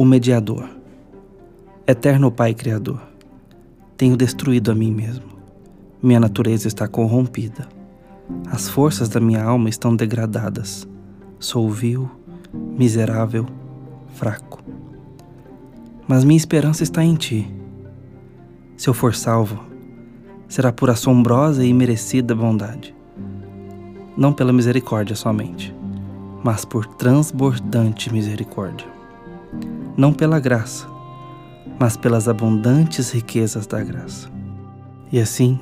O mediador. Eterno Pai Criador, tenho destruído a mim mesmo. Minha natureza está corrompida. As forças da minha alma estão degradadas. Sou vil, miserável, fraco. Mas minha esperança está em Ti. Se eu for salvo, será por assombrosa e merecida bondade. Não pela misericórdia somente, mas por transbordante misericórdia. Não pela graça, mas pelas abundantes riquezas da graça. E assim,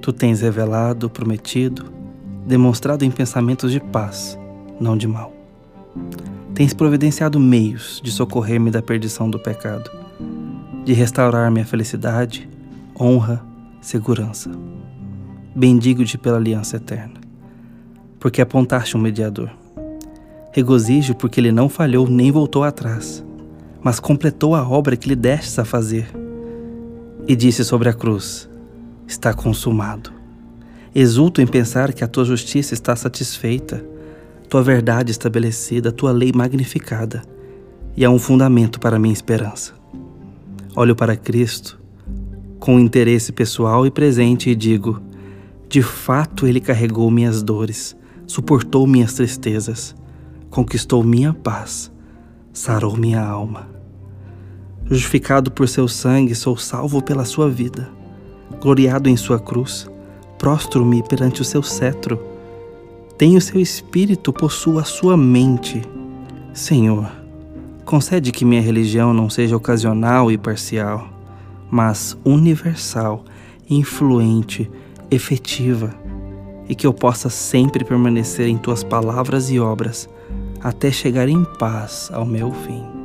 tu tens revelado, prometido, demonstrado em pensamentos de paz, não de mal. Tens providenciado meios de socorrer-me da perdição do pecado, de restaurar minha felicidade, honra, segurança. Bendigo-te pela aliança eterna, porque apontaste um mediador. Regozijo porque ele não falhou nem voltou atrás mas completou a obra que lhe destes a fazer. E disse sobre a cruz: Está consumado. Exulto em pensar que a tua justiça está satisfeita, tua verdade estabelecida, tua lei magnificada, e há um fundamento para minha esperança. Olho para Cristo com interesse pessoal e presente e digo: de fato ele carregou minhas dores, suportou minhas tristezas, conquistou minha paz, sarou minha alma. Justificado por seu sangue, sou salvo pela sua vida. Gloriado em sua cruz, prostro-me perante o seu cetro. Tenho seu espírito, possuo a sua mente. Senhor, concede que minha religião não seja ocasional e parcial, mas universal, influente, efetiva, e que eu possa sempre permanecer em tuas palavras e obras, até chegar em paz ao meu fim.